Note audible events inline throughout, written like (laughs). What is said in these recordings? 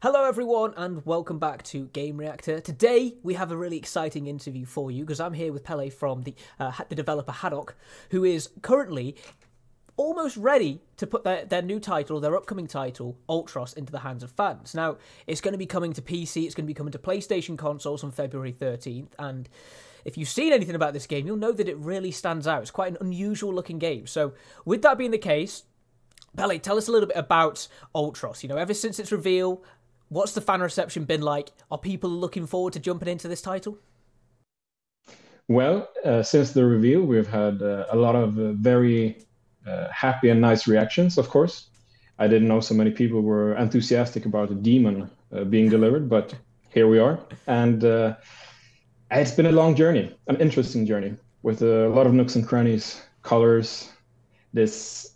Hello, everyone, and welcome back to Game Reactor. Today, we have a really exciting interview for you because I'm here with Pelle from the uh, the developer Hadoque, who is currently almost ready to put their, their new title, their upcoming title, Ultros, into the hands of fans. Now, it's going to be coming to PC, it's going to be coming to PlayStation consoles on February 13th, and if you've seen anything about this game, you'll know that it really stands out. It's quite an unusual looking game. So, with that being the case, Pelle, tell us a little bit about Ultros. You know, ever since its reveal, What's the fan reception been like? Are people looking forward to jumping into this title? Well, uh, since the reveal, we've had uh, a lot of uh, very uh, happy and nice reactions, of course. I didn't know so many people were enthusiastic about a demon uh, being delivered, but here we are. And uh, it's been a long journey, an interesting journey with a lot of nooks and crannies, colors. This,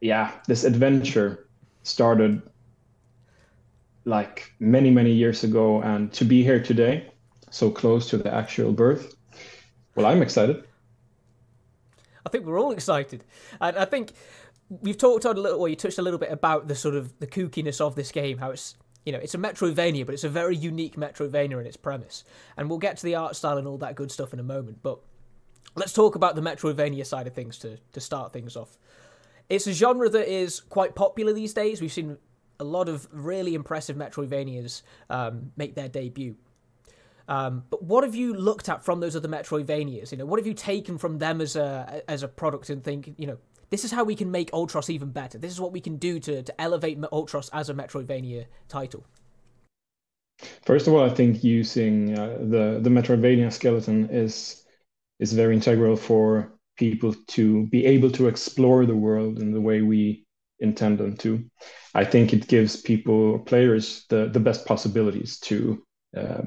yeah, this adventure started like many many years ago and to be here today so close to the actual birth. Well i'm excited. I think we're all excited. And i think we've talked on a little or you touched a little bit about the sort of the kookiness of this game how it's you know it's a metroidvania but it's a very unique metroidvania in its premise. And we'll get to the art style and all that good stuff in a moment but let's talk about the metroidvania side of things to to start things off. It's a genre that is quite popular these days. We've seen a lot of really impressive Metroidvanias um, make their debut. Um, but what have you looked at from those other Metroidvanias? You know, what have you taken from them as a as a product and think, you know, this is how we can make Ultros even better. This is what we can do to to elevate Ultros as a Metroidvania title. First of all, I think using uh, the the Metroidvania skeleton is is very integral for people to be able to explore the world in the way we intend them to. I think it gives people, players, the the best possibilities to, uh,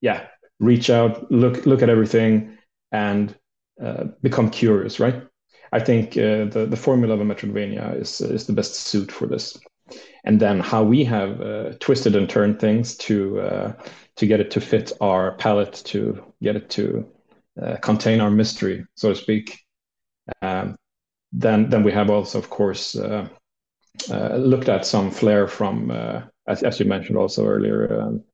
yeah, reach out, look look at everything, and uh, become curious. Right. I think uh, the the formula of a Metroidvania is is the best suit for this. And then how we have uh, twisted and turned things to uh, to get it to fit our palette, to get it to uh, contain our mystery, so to speak. Um, then then we have also, of course, uh, uh, looked at some flair from, uh, as, you mentioned also earlier, um,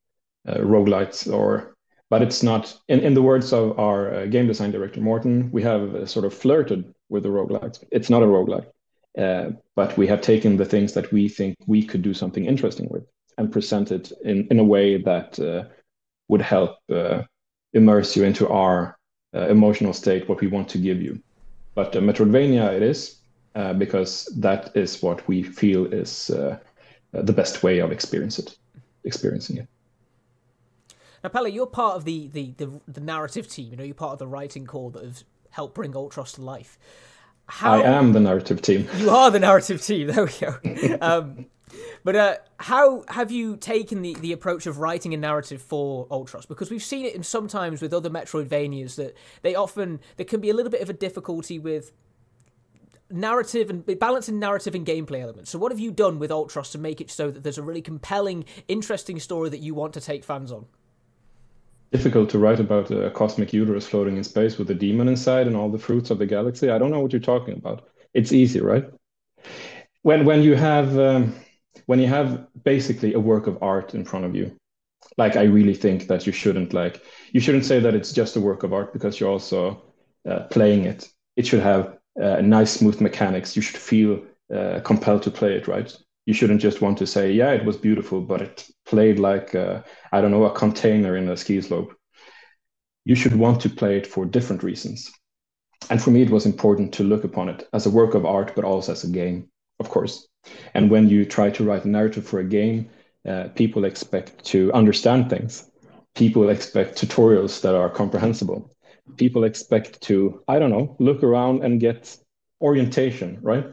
roguelites or but it's not in, the words of our game design director morten we have sort of flirted with the roguelite it's not a roguelite but we have taken the things that we think we could do something interesting with and present it in, in a way that would help immerse you into our emotional state what we want to give you but uh, Metroidvania it is uh, because that is what we feel is uh, the best way of experience it, experiencing it. Now, Pelle, you're part of the, the, the, the, narrative team. You know, you're part of the writing core that has helped bring Ultros to life. How... I am the narrative team. You are the narrative team. There we go. (laughs) um, but uh, how have you taken the, the approach of writing a narrative for Ultros? Because we've seen it in sometimes with other Metroidvanias that they often there can be a little bit of a difficulty with narrative and balancing narrative and gameplay elements. So what have you done with Ultros to make it so that there's a really compelling, interesting story that you want to take fans on? Difficult to write about a cosmic uterus floating in space with a demon inside and all the fruits of the galaxy. I don't know what you're talking about. It's easy, right? When when you have um, when you have basically a work of art in front of you like i really think that you shouldn't like you shouldn't say that it's just a work of art because you're also uh, playing it. It should have uh, nice smooth mechanics. You should feel uh, compelled to play it right? You shouldn't just want to say yeah it was beautiful but it played like uh, i don't know a container in a ski slope. You should want to play it for different reasons. And for me it was important to look upon it as a work of art but also as a game of course and when you try to write a narrative for a game, uh, people expect to understand things. People expect tutorials that are comprehensible. People expect to, I don't know, look around and get orientation, right?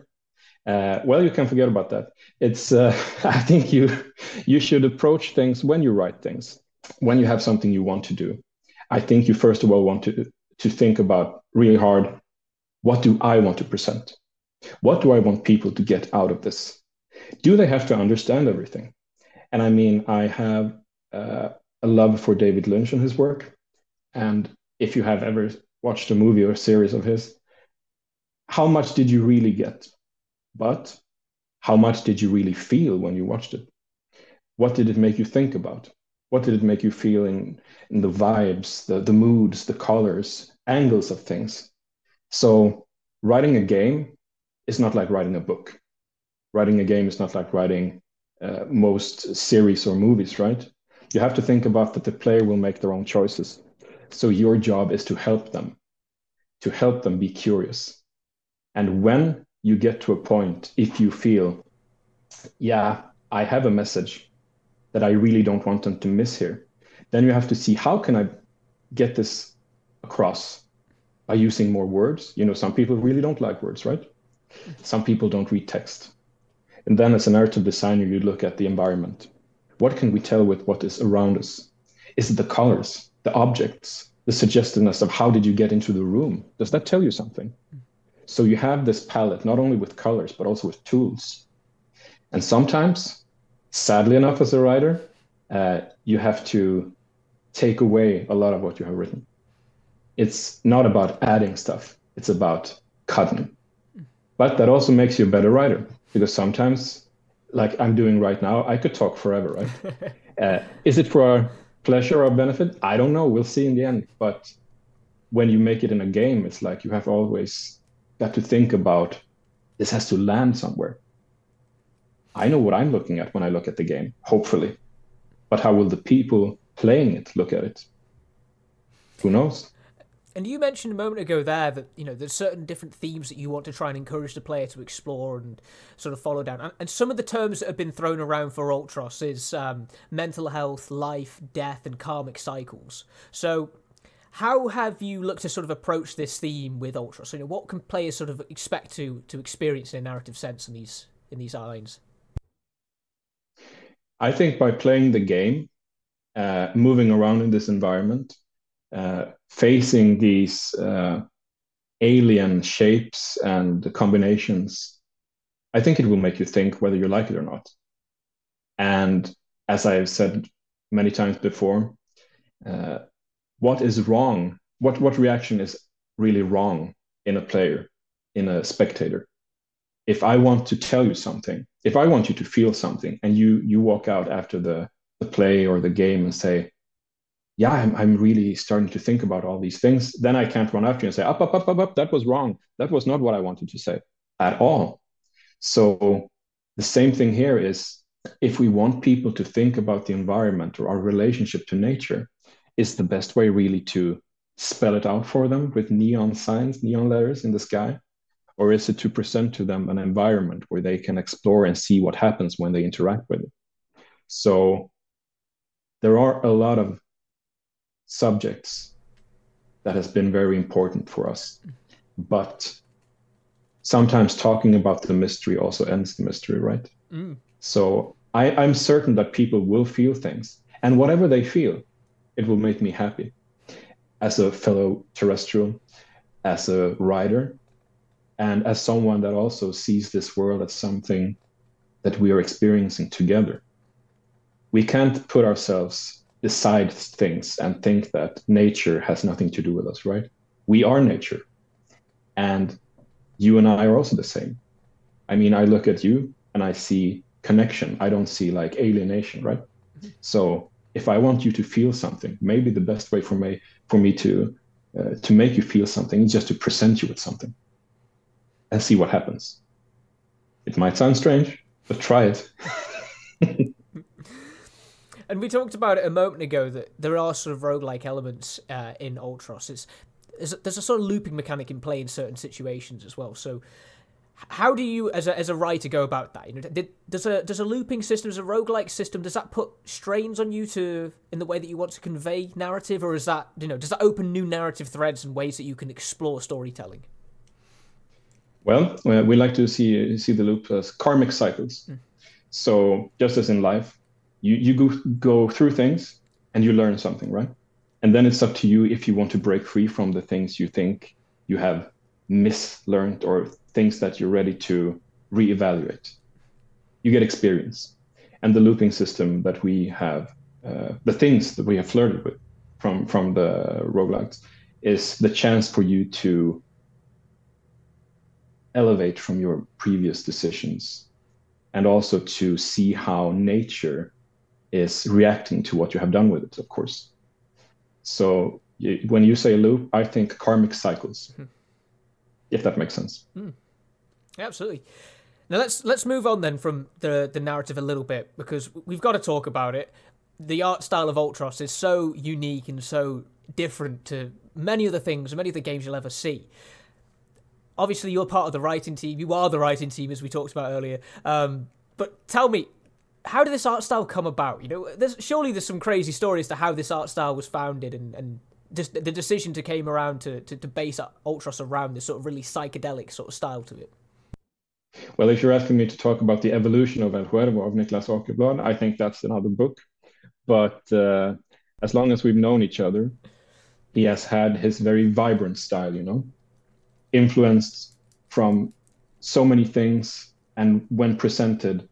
Uh, well, you can forget about that. It's, uh, (laughs) I think you, you should approach things when you write things, when you have something you want to do. I think you first of all want to, to think about really hard, what do I want to present? What do I want people to get out of this? Do they have to understand everything? And I mean, I have uh, a love for David Lynch and his work. And if you have ever watched a movie or a series of his, how much did you really get? But how much did you really feel when you watched it? what did it make you think about? What did it make you feel in, in the vibes, the, the moods, the colors, angles of things? So writing a game is not like writing a book. Writing a game is not like writing uh, most series or movies, right? You have to think about that the player will make their own choices. So your job is to help them, to help them be curious. And when you get to a point, if you feel, yeah, I have a message that I really don't want them to miss here, then you have to see how can I get this across by using more words. You know, some people really don't like words, right? Some people don't read text. And then as a narrative designer, you look at the environment. What can we tell with what is around us? Is it the colors, the objects, the suggestiveness of how did you get into the room? Does that tell you something? So you have this palette, not only with colors, but also with tools. And sometimes, sadly enough, as a writer, uh, you have to take away a lot of what you have written. It's not about adding stuff, it's about cutting. But that also makes you a better writer because sometimes, like I'm doing right now, I could talk forever, right? (laughs) uh, is it for our pleasure or benefit? I don't know. We'll see in the end. But when you make it in a game, it's like you have always got to think about this has to land somewhere. I know what I'm looking at when I look at the game, hopefully. But how will the people playing it look at it? Who knows? And you mentioned a moment ago there that you know there's certain different themes that you want to try and encourage the player to explore and sort of follow down. And, and some of the terms that have been thrown around for Ultros is um, mental health, life, death, and karmic cycles. So, how have you looked to sort of approach this theme with Ultros? So, you know, what can players sort of expect to to experience in a narrative sense in these in these lines? I think by playing the game, uh, moving around in this environment, uh, facing these uh, alien shapes and combinations, I think it will make you think whether you like it or not. And as I've said many times before, uh, what is wrong? What what reaction is really wrong in a player, in a spectator? If I want to tell you something, if I want you to feel something, and you you walk out after the the play or the game and say, yeah, I'm, I'm really starting to think about all these things. Then I can't run after you and say, up, up, up, up, up, that was wrong. That was not what I wanted to say at all. So the same thing here is if we want people to think about the environment or our relationship to nature, is the best way really to spell it out for them with neon signs, neon letters in the sky? Or is it to present to them an environment where they can explore and see what happens when they interact with it? So there are a lot of subjects that has been very important for us. But sometimes talking about the mystery also ends the mystery, right? Mm. So I, I'm certain that people will feel things. And whatever they feel, it will make me happy. As a fellow terrestrial, as a writer, and as someone that also sees this world as something that we are experiencing together. We can't put ourselves decide things and think that nature has nothing to do with us, right? We are nature. And you and I are also the same. I mean, I look at you and I see connection. I don't see like alienation, right? Mm-hmm. So if I want you to feel something, maybe the best way for me for me to uh, to make you feel something is just to present you with something and see what happens. It might sound strange, but try it. (laughs) And we talked about it a moment ago that there are sort of roguelike elements uh, in Ultros. It's there's a, there's a sort of looping mechanic in play in certain situations as well. So how do you as a, as a writer go about that you know did, does a does a looping system as a roguelike system does that put strains on you to in the way that you want to convey narrative or is that you know does that open new narrative threads and ways that you can explore storytelling well uh, we like to see see the loop as karmic cycles mm. so just as in life you you go go through things and you learn something, right? And then it's up to you if you want to break free from the things you think you have mislearned or things that you're ready to reevaluate. You get experience. And the looping system that we have, uh, the things that we have flirted with from, from the roguelikes, is the chance for you to elevate from your previous decisions and also to see how nature is reacting to what you have done with it, of course. So you, when you say loop, I think karmic cycles, mm-hmm. if that makes sense. Mm. Absolutely. Now let's let's move on then from the the narrative a little bit because we've got to talk about it. The art style of Ultros is so unique and so different to many of the things, many of the games you'll ever see. Obviously, you're part of the writing team. You are the writing team, as we talked about earlier. Um, but tell me, how did this art style come about? You know, there's surely there's some crazy stories to how this art style was founded and and just the decision to came around to, to, to base Ultros around this sort of really psychedelic sort of style to it. Well, if you're asking me to talk about the evolution of El Huervo of Niklas Åkerblad, I think that's another book. But uh, as long as we've known each other, he has had his very vibrant style, you know, influenced from so many things. And when presented,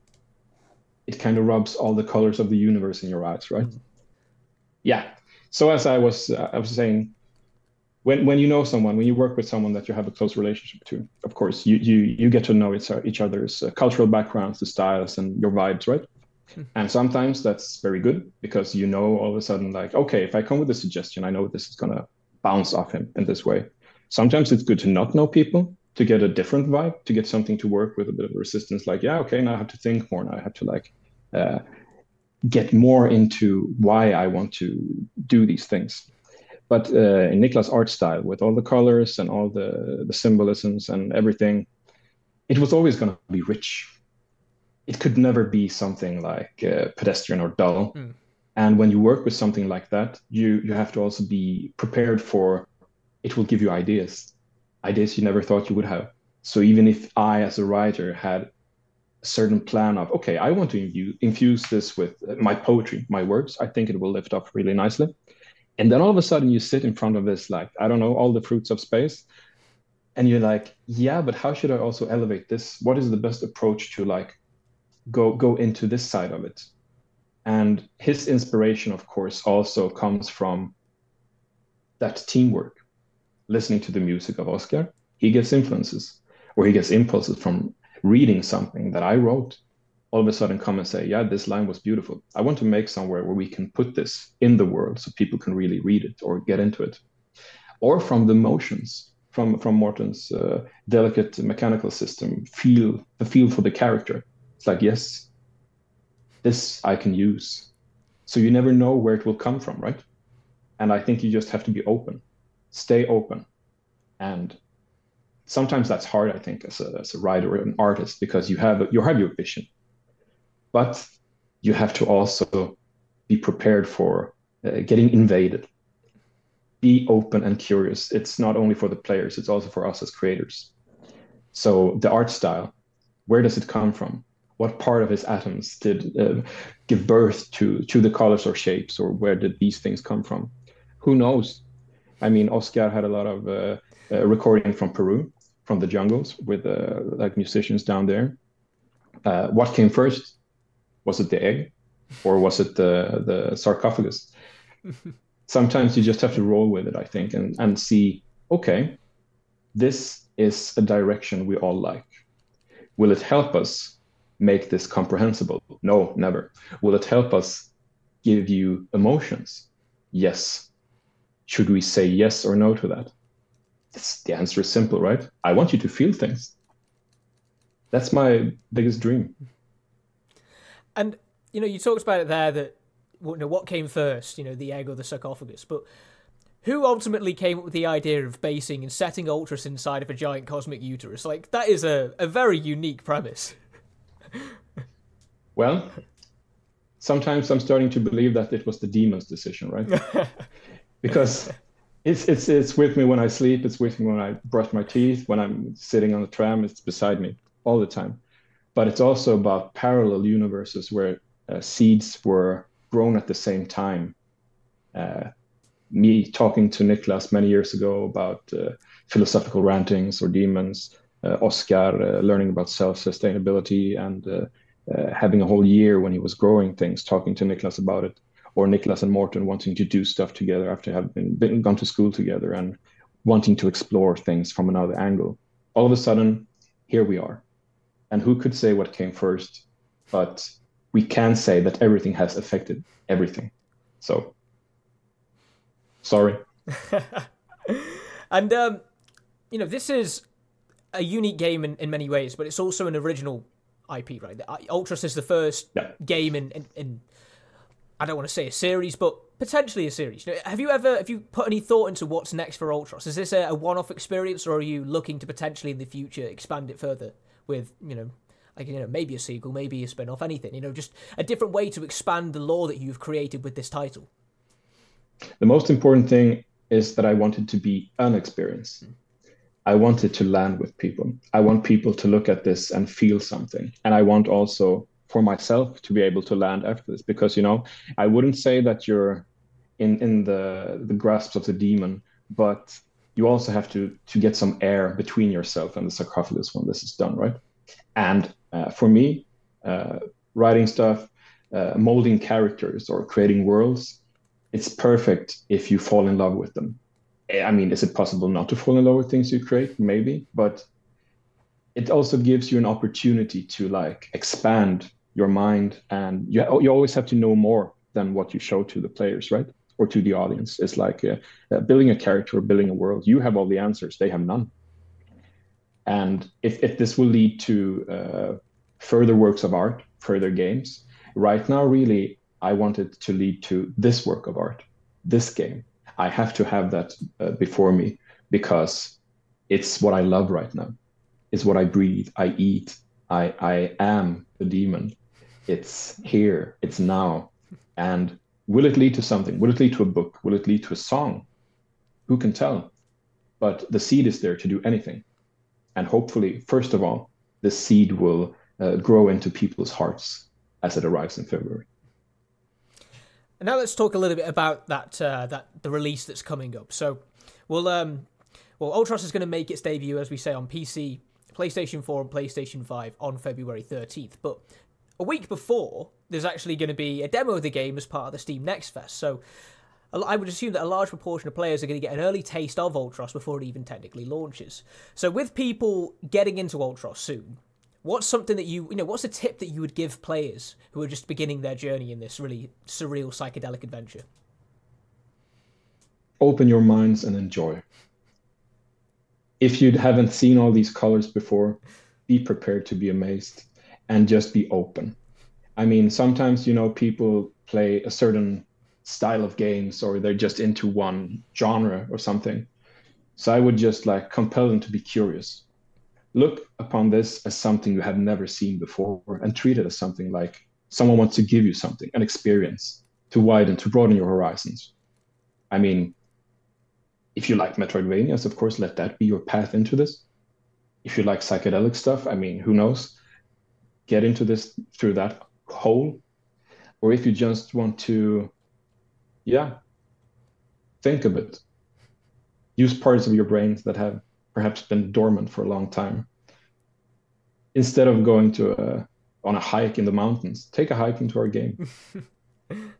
it kind of rubs all the colors of the universe in your eyes, right? Mm-hmm. Yeah. So as I was, uh, I was saying, when when you know someone, when you work with someone that you have a close relationship to, of course, you you you get to know each, each other's uh, cultural backgrounds, the styles, and your vibes, right? Hmm. And sometimes that's very good because you know all of a sudden, like, okay, if I come with a suggestion, I know this is gonna bounce off him in this way. Sometimes it's good to not know people to get a different vibe, to get something to work with a bit of resistance. Like, yeah, okay, now I have to think more. Now I have to like get more into why I want to do these things but uh, in Niklas' art style, with all the colors and all the, the symbolisms and everything, it was always going to be rich. It could never be something like uh, pedestrian or dull. Mm. And when you work with something like that, you you have to also be prepared for it will give you ideas, ideas you never thought you would have. So even if I, as a writer, had a certain plan of okay, I want to infuse this with uh, my poetry, my words, I think it will lift up really nicely. And then all of a sudden you sit in front of this like i don't know all the fruits of space. And you're like yeah but how should i also elevate this? What is the best approach to like go go into this side of it? And his inspiration of course also comes from that teamwork. Listening to the music of oscar he gets influences or he gets impulses from reading something that i wrote all of a sudden come and say, yeah, this line was beautiful. I want to make somewhere where we can put this in the world so people can really read it or get into it. Or from the motions, from, from Morton's uh, delicate mechanical system, feel the feel for the character. It's like, yes, this I can use. So you never know where it will come from, right? And I think you just have to be open, stay open. And sometimes that's hard, I think, as a, as a writer or an artist, because you have you have your vision but you have to also be prepared for uh, getting invaded. Be open and curious. It's not only for the players it's also for us as creators. So the art style where does it come from? What part of his atoms did uh, give birth to to the colors or shapes or where did these things come from? Who knows? I mean oscar had a lot of uh, uh, recording from peru from the jungles with uh, like musicians down there. Uh, what came first? Was it the egg or was it the the sarcophagus? (laughs) Sometimes you just have to roll with it i think and and see okay this is a direction we all like. Will it help us make this comprehensible? No never. Will it help us give you emotions? Yes. Should we say yes or no to that it's, the answer is simple right i want you to feel things that's my biggest dream and you know, you talked about it there that you know what came first, you know, the egg or the sarcophagus, but who ultimately came up with the idea of basing and setting Ultros inside of a giant cosmic uterus? Like that is a, a very unique premise. (laughs) well, sometimes I'm starting to believe that it was the demon's decision, right? (laughs) because it's it's it's with me when I sleep, it's with me when I brush my teeth, when I'm sitting on the tram, it's beside me all the time. But it's also about parallel universes where uh, seeds were grown at the same time. Uh, me talking to Niklas many years ago about uh, philosophical rantings or demons, uh, Oscar uh, learning about self sustainability and uh, having a whole year when he was growing things, talking to Niklas about it, or Niklas and Morton wanting to do stuff together after having been, gone to school together and wanting to explore things from another angle. All of a sudden, here we are and who could say what came first but we can say that everything has affected everything. So, sorry. (laughs) and um, you know, this is a unique game in, in many ways, but it's also an original IP, right? Ultros is the first yeah. game in, in, in, I don't want to say a series, but potentially a series. You know, have you ever have you put any thought into what's next for Ultros? Is this a, a one-off experience, or are you looking to potentially in the future expand it further with you know, like you know, maybe a sequel, maybe a spin-off, anything? You know, just a different way to expand the lore that you've created with this title. The most important thing is that I wanted to be an experience. Mm. I wanted to land with people. I want people to look at this and feel something. And I want also for myself to be able to land after this because you know, I wouldn't say that you're in in the the grasps of the demon, but you also have to to get some air between yourself and the sarcophagus when this is done, right? And uh, for me, uh, writing stuff, uh, molding characters or creating worlds, it's perfect if you fall in love with them I mean, is it possible not to fall in love with things you create? Maybe, but it also gives you an opportunity to like expand your mind, and you you always have to know more than what you show to the players, right? Or to the audience. It's like uh, uh, building a character, building a world. You have all the answers; they have none. And if if this will lead to uh, further works of art, further games, right now, really, I want it to lead to this work of art, this game I have to have that uh, before me because it's what I love right now. It's what I breathe. I eat. I I am the demon. It's here. It's now. And will it lead to something? Will it lead to a book? Will it lead to a song? Who can tell? But the seed is there to do anything. And hopefully, first of all, the seed will uh, grow into people's hearts as it arrives in February. Now let's talk a little bit about that uh, that the release that's coming up. So, we'll um, well, Ultros is going to make its debut, as we say, on PC, PlayStation 4, and PlayStation 5 on February 13th. But a week before, there's actually going to be a demo of the game as part of the Steam Next Fest. So, I would assume that a large proportion of players are going to get an early taste of Ultros before it even technically launches. So, with people getting into Ultros soon, what's something that you you know what's a tip that you would give players who are just beginning their journey in this really surreal psychedelic adventure open your minds and enjoy if you haven't seen all these colors before be prepared to be amazed and just be open i mean sometimes you know people play a certain style of games or they're just into one genre or something so i would just like compel them to be curious look upon this as something you have never seen before and treat it as something like someone wants to give you something, an experience to widen, to broaden your horizons. I mean, if you like Metroidvanias, of course, let that be your path into this. If you like psychedelic stuff, I mean, who knows? Get into this through that hole. Or if you just want to, yeah, think a bit. Use parts of your brains that have perhaps been dormant for a long time. Instead of going to a on a hike in the mountains, take a hike into our game. (laughs)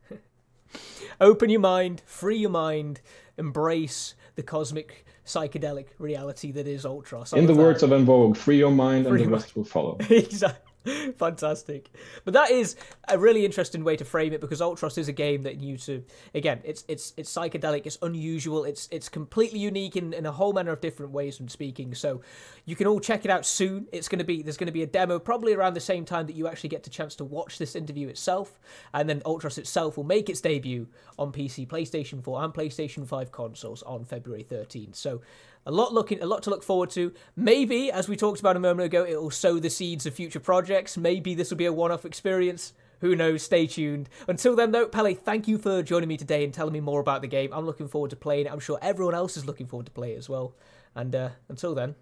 Open your mind, free your mind, embrace the cosmic psychedelic reality that is Ultros. In the that. words of En Vogue, free your mind free and the rest mind. will follow. (laughs) exactly. (laughs) Fantastic. But that is a really interesting way to frame it because Ultros is a game that you to again, it's it's it's psychedelic, it's unusual, it's it's completely unique in, in a whole manner of different ways from speaking. So you can all check it out soon. It's gonna be there's gonna be a demo probably around the same time that you actually get the chance to watch this interview itself. And then Ultros itself will make its debut on PC, PlayStation 4, and PlayStation 5 consoles on February 13th. So a lot looking, a lot to look forward to. Maybe, as we talked about a moment ago, it will sow the seeds of future projects. Maybe this will be a one-off experience. Who knows? Stay tuned. Until then, though, Pelle, thank you for joining me today and telling me more about the game. I'm looking forward to playing it. I'm sure everyone else is looking forward to play it as well. And uh, until then,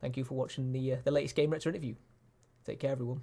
thank you for watching the uh, the latest Game Reactor interview. Take care, everyone.